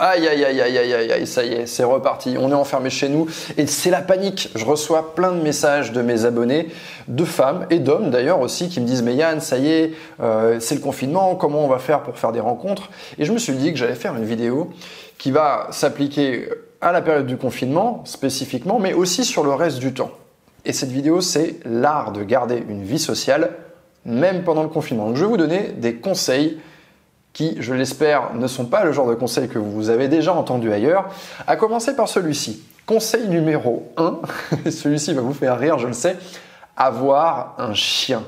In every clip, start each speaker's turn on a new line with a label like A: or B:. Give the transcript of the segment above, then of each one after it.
A: Aïe, aïe, aïe, aïe, aïe, aïe, ça y est, c'est reparti. On est enfermé chez nous et c'est la panique. Je reçois plein de messages de mes abonnés, de femmes et d'hommes d'ailleurs aussi, qui me disent Mais Yann, ça y est, euh, c'est le confinement, comment on va faire pour faire des rencontres? Et je me suis dit que j'allais faire une vidéo qui va s'appliquer à la période du confinement spécifiquement, mais aussi sur le reste du temps. Et cette vidéo, c'est l'art de garder une vie sociale, même pendant le confinement. Donc je vais vous donner des conseils qui, je l'espère, ne sont pas le genre de conseils que vous avez déjà entendu ailleurs, à commencer par celui-ci. Conseil numéro 1, celui-ci va vous faire rire, je le sais, avoir un chien.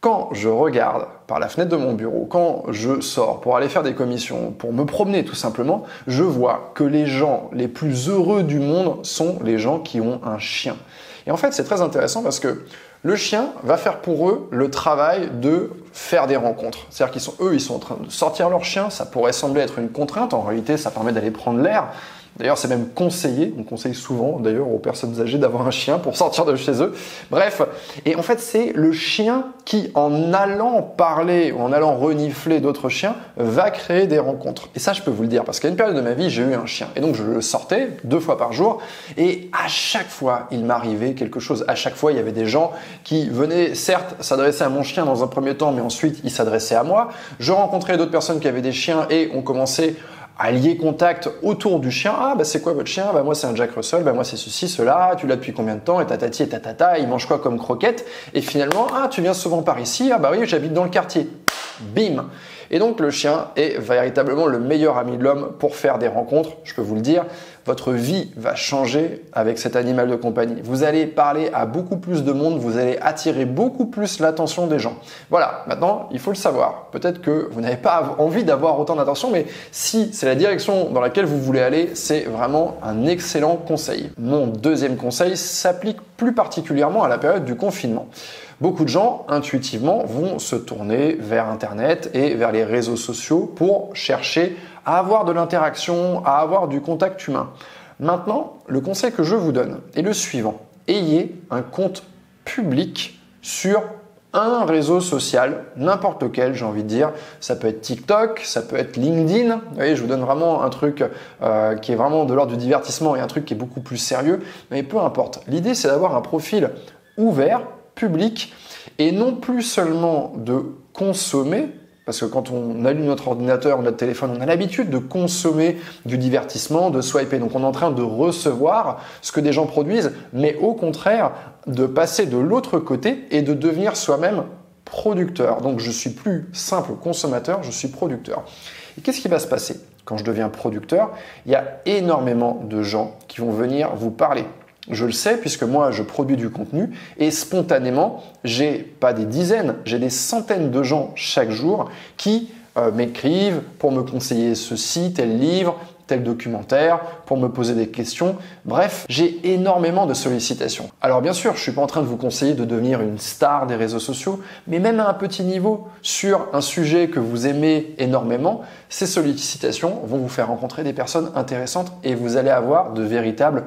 A: Quand je regarde par la fenêtre de mon bureau, quand je sors pour aller faire des commissions, pour me promener tout simplement, je vois que les gens les plus heureux du monde sont les gens qui ont un chien. Et en fait, c'est très intéressant parce que le chien va faire pour eux le travail de faire des rencontres. C'est-à-dire qu'ils sont, eux, ils sont en train de sortir leur chien. Ça pourrait sembler être une contrainte. En réalité, ça permet d'aller prendre l'air. D'ailleurs, c'est même conseillé, on conseille souvent d'ailleurs aux personnes âgées d'avoir un chien pour sortir de chez eux. Bref, et en fait, c'est le chien qui, en allant parler ou en allant renifler d'autres chiens, va créer des rencontres. Et ça, je peux vous le dire, parce qu'à une période de ma vie, j'ai eu un chien. Et donc, je le sortais deux fois par jour, et à chaque fois, il m'arrivait quelque chose. À chaque fois, il y avait des gens qui venaient, certes, s'adresser à mon chien dans un premier temps, mais ensuite, ils s'adressaient à moi. Je rencontrais d'autres personnes qui avaient des chiens et on commençait à lier contact autour du chien. Ah, bah c'est quoi votre chien? Bah moi c'est un Jack Russell, bah moi c'est ceci, cela, tu l'as depuis combien de temps? Et tatati et tatata, il mange quoi comme croquette? Et finalement, ah, tu viens souvent par ici. Ah bah oui, j'habite dans le quartier. Bim et donc le chien est véritablement le meilleur ami de l'homme pour faire des rencontres, je peux vous le dire. Votre vie va changer avec cet animal de compagnie. Vous allez parler à beaucoup plus de monde, vous allez attirer beaucoup plus l'attention des gens. Voilà, maintenant, il faut le savoir. Peut-être que vous n'avez pas envie d'avoir autant d'attention, mais si c'est la direction dans laquelle vous voulez aller, c'est vraiment un excellent conseil. Mon deuxième conseil s'applique plus particulièrement à la période du confinement. Beaucoup de gens, intuitivement, vont se tourner vers Internet et vers les réseaux sociaux pour chercher à avoir de l'interaction, à avoir du contact humain. Maintenant, le conseil que je vous donne est le suivant. Ayez un compte public sur un réseau social, n'importe lequel, j'ai envie de dire. Ça peut être TikTok, ça peut être LinkedIn. Vous voyez, je vous donne vraiment un truc euh, qui est vraiment de l'ordre du divertissement et un truc qui est beaucoup plus sérieux. Mais peu importe. L'idée, c'est d'avoir un profil ouvert, public, et non plus seulement de consommer, parce que quand on allume notre ordinateur ou notre téléphone, on a l'habitude de consommer du divertissement, de swiper. Donc on est en train de recevoir ce que des gens produisent, mais au contraire, de passer de l'autre côté et de devenir soi-même producteur. Donc je suis plus simple consommateur, je suis producteur. Et qu'est-ce qui va se passer? Quand je deviens producteur Il y a énormément de gens qui vont venir vous parler. Je le sais puisque moi je produis du contenu et spontanément, j'ai pas des dizaines, j'ai des centaines de gens chaque jour qui euh, m'écrivent pour me conseiller ceci, tel livre, tel documentaire, pour me poser des questions. Bref, j'ai énormément de sollicitations. Alors bien sûr, je suis pas en train de vous conseiller de devenir une star des réseaux sociaux, mais même à un petit niveau, sur un sujet que vous aimez énormément, ces sollicitations vont vous faire rencontrer des personnes intéressantes et vous allez avoir de véritables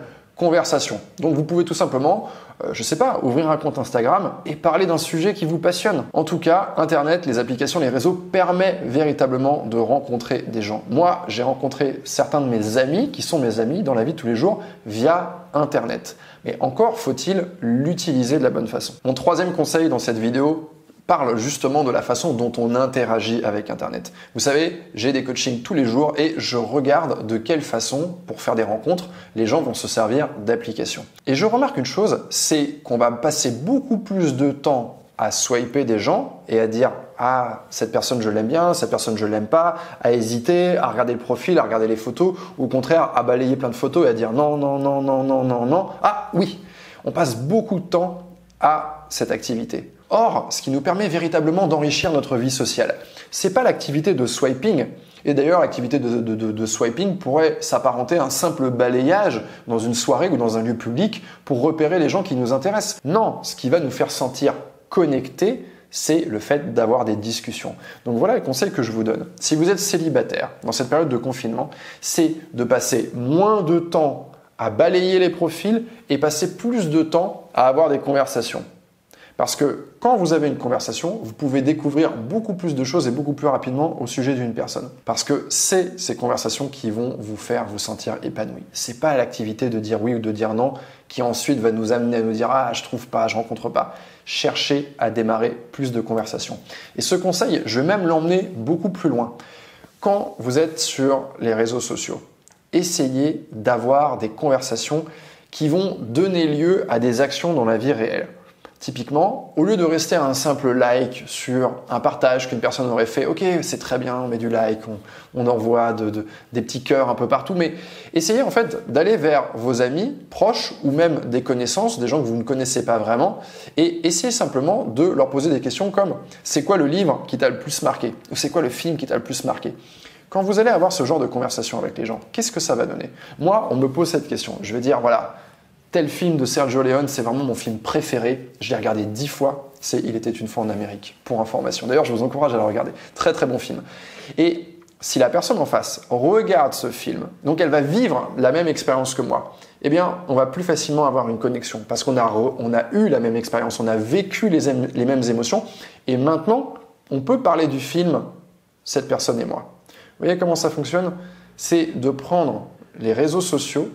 A: Donc vous pouvez tout simplement, euh, je sais pas, ouvrir un compte Instagram et parler d'un sujet qui vous passionne. En tout cas, Internet, les applications, les réseaux permettent véritablement de rencontrer des gens. Moi, j'ai rencontré certains de mes amis qui sont mes amis dans la vie de tous les jours via Internet. Mais encore faut-il l'utiliser de la bonne façon. Mon troisième conseil dans cette vidéo, parle justement de la façon dont on interagit avec Internet. Vous savez, j'ai des coachings tous les jours et je regarde de quelle façon, pour faire des rencontres, les gens vont se servir d'applications. Et je remarque une chose, c'est qu'on va passer beaucoup plus de temps à swiper des gens et à dire ah cette personne je l'aime bien, cette personne je l'aime pas, à hésiter, à regarder le profil, à regarder les photos, ou au contraire à balayer plein de photos et à dire non non non non non non non. Ah oui, on passe beaucoup de temps à cette activité. Or, ce qui nous permet véritablement d'enrichir notre vie sociale, c'est pas l'activité de swiping. Et d'ailleurs, l'activité de, swiping pourrait s'apparenter à un simple balayage dans une soirée ou dans un lieu public pour repérer les gens qui nous intéressent. Non, ce qui va nous faire sentir connectés, c'est le fait d'avoir des discussions. Donc voilà le conseil que je vous donne. Si vous êtes célibataire dans cette période de confinement, c'est de passer moins de temps à balayer les profils et passer plus de temps à avoir des conversations. Parce que quand vous avez une conversation, vous pouvez découvrir beaucoup plus de choses et beaucoup plus rapidement au sujet d'une personne. Parce que c'est ces conversations qui vont vous faire vous sentir épanoui. C'est pas l'activité de dire oui ou de dire non qui ensuite va nous amener à nous dire ah je trouve pas, je rencontre pas. Cherchez à démarrer plus de conversations. Et ce conseil, je vais même l'emmener beaucoup plus loin. Quand vous êtes sur les réseaux sociaux, essayez d'avoir des conversations qui vont donner lieu à des actions dans la vie réelle. Typiquement, au lieu de rester à un simple like sur un partage qu'une personne aurait fait, ok, c'est très bien, on met du like, on, envoie des petits cœurs un peu partout, mais essayez en fait d'aller vers vos amis proches ou même des connaissances, des gens que vous ne connaissez pas vraiment, et essayez simplement de leur poser des questions comme c'est quoi le livre qui t'a le plus marqué ou c'est quoi le film qui t'a le plus marqué? Quand vous allez avoir ce genre de conversation avec les gens, qu'est-ce que ça va donner? Moi, on me pose cette question. Je vais dire, voilà, tel film de Sergio Leone, c'est vraiment mon film préféré. Je l'ai regardé dix fois. C'est Il était une fois en Amérique, pour information. D'ailleurs, je vous encourage à le regarder. Très très bon film. Et si la personne en face regarde ce film, donc elle va vivre la même expérience que moi, eh bien, on va plus facilement avoir une connexion parce qu'on a, eu la même expérience, on a vécu les, les mêmes émotions. Et maintenant, on peut parler du film, cette personne et moi. Vous voyez comment ça fonctionne? C'est de prendre les réseaux sociaux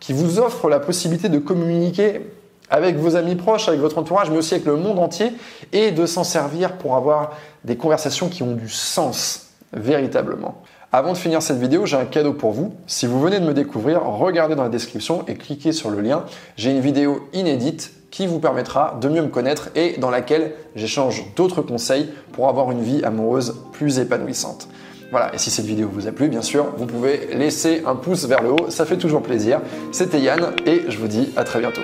A: qui vous offrent la possibilité de communiquer avec vos amis proches, avec votre entourage, mais aussi avec le monde entier, et de s'en servir pour avoir des conversations qui ont du sens, véritablement. Avant de finir cette vidéo, j'ai un cadeau pour vous. Si vous venez de me découvrir, regardez dans la description et cliquez sur le lien. J'ai une vidéo inédite qui vous permettra de mieux me connaître et dans laquelle j'échange d'autres conseils pour avoir une vie amoureuse plus épanouissante. Voilà, et si cette vidéo vous a plu, bien sûr, vous pouvez laisser un pouce vers le haut, ça fait toujours plaisir. C'était Yann et je vous dis à très bientôt.